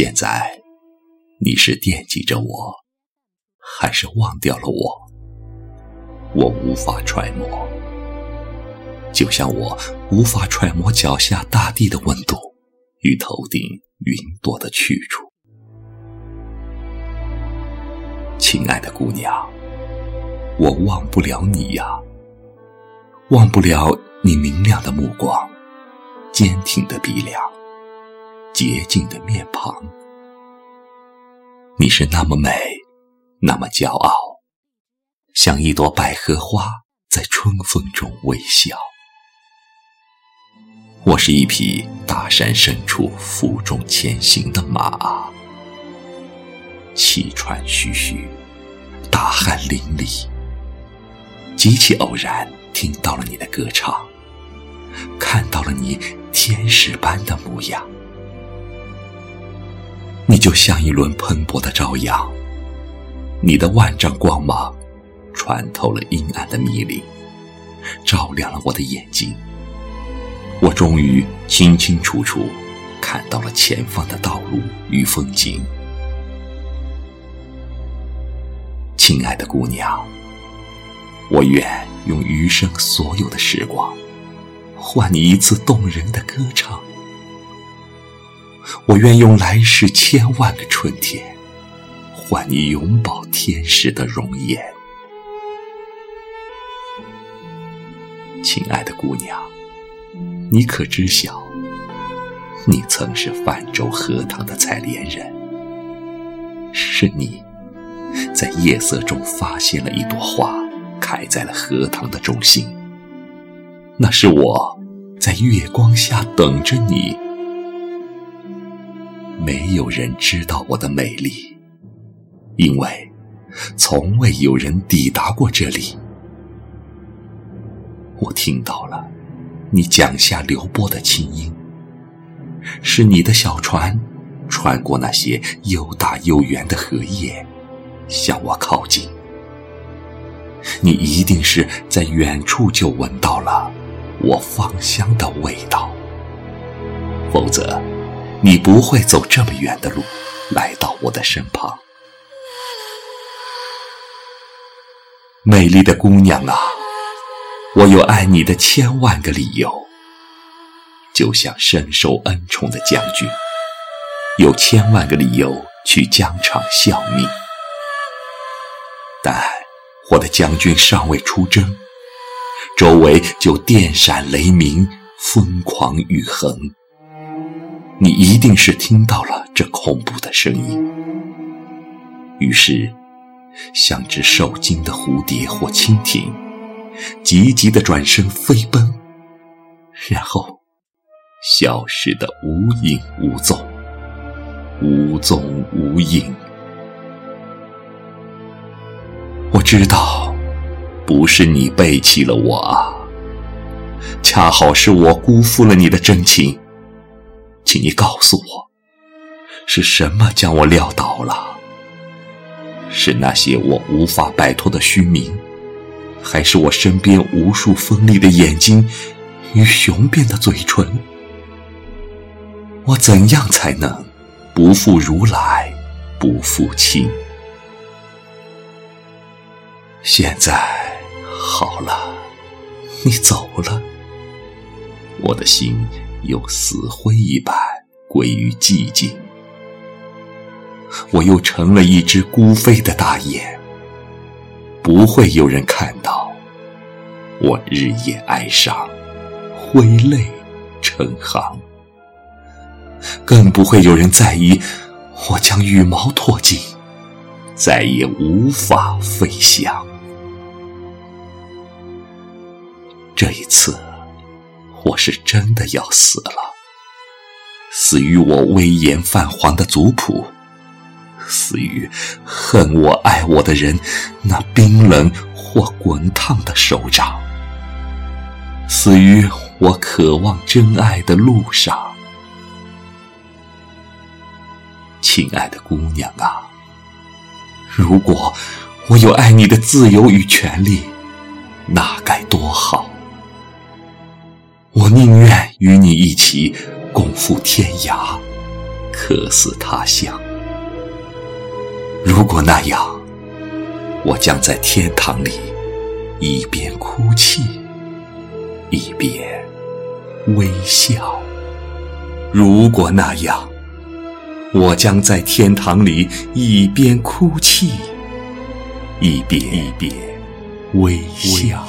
现在，你是惦记着我，还是忘掉了我？我无法揣摩，就像我无法揣摩脚下大地的温度与头顶云朵的去处。亲爱的姑娘，我忘不了你呀，忘不了你明亮的目光，坚挺的鼻梁，洁净的面庞。你是那么美，那么骄傲，像一朵百合花在春风中微笑。我是一匹大山深处负重前行的马。气喘吁吁，大汗淋漓，极其偶然听到了你的歌唱，看到了你天使般的模样，你就像一轮喷薄的朝阳，你的万丈光芒穿透了阴暗的密林，照亮了我的眼睛，我终于清清楚楚看到了前方的道路与风景。亲爱的姑娘，我愿用余生所有的时光，换你一次动人的歌唱；我愿用来世千万个春天，换你永葆天使的容颜。亲爱的姑娘，你可知晓，你曾是泛舟荷塘的采莲人，是你。在夜色中发现了一朵花，开在了荷塘的中心。那是我在月光下等着你。没有人知道我的美丽，因为从未有人抵达过这里。我听到了你桨下流波的清音，是你的小船穿过那些又大又圆的荷叶。向我靠近，你一定是在远处就闻到了我芳香的味道，否则你不会走这么远的路来到我的身旁。美丽的姑娘啊，我有爱你的千万个理由，就像深受恩宠的将军，有千万个理由去疆场效命。但我的将军尚未出征，周围就电闪雷鸣，疯狂雨横。你一定是听到了这恐怖的声音，于是像只受惊的蝴蝶或蜻蜓，急急的转身飞奔，然后消失得无影无踪，无踪无影。我知道，不是你背弃了我啊，恰好是我辜负了你的真情，请你告诉我，是什么将我撂倒了？是那些我无法摆脱的虚名，还是我身边无数锋利的眼睛与雄辩的嘴唇？我怎样才能不负如来，不负卿？现在好了，你走了，我的心又死灰一般归于寂静。我又成了一只孤飞的大雁，不会有人看到我日夜哀伤，挥泪成行，更不会有人在意我将羽毛脱尽，再也无法飞翔。这一次，我是真的要死了，死于我威严泛黄的族谱，死于恨我爱我的人那冰冷或滚烫的手掌，死于我渴望真爱的路上。亲爱的姑娘啊，如果我有爱你的自由与权利，那该多好！我宁愿与你一起共赴天涯，客死他乡。如果那样，我将在天堂里一边哭泣，一边微笑。如果那样，我将在天堂里一边哭泣，一边一边微笑。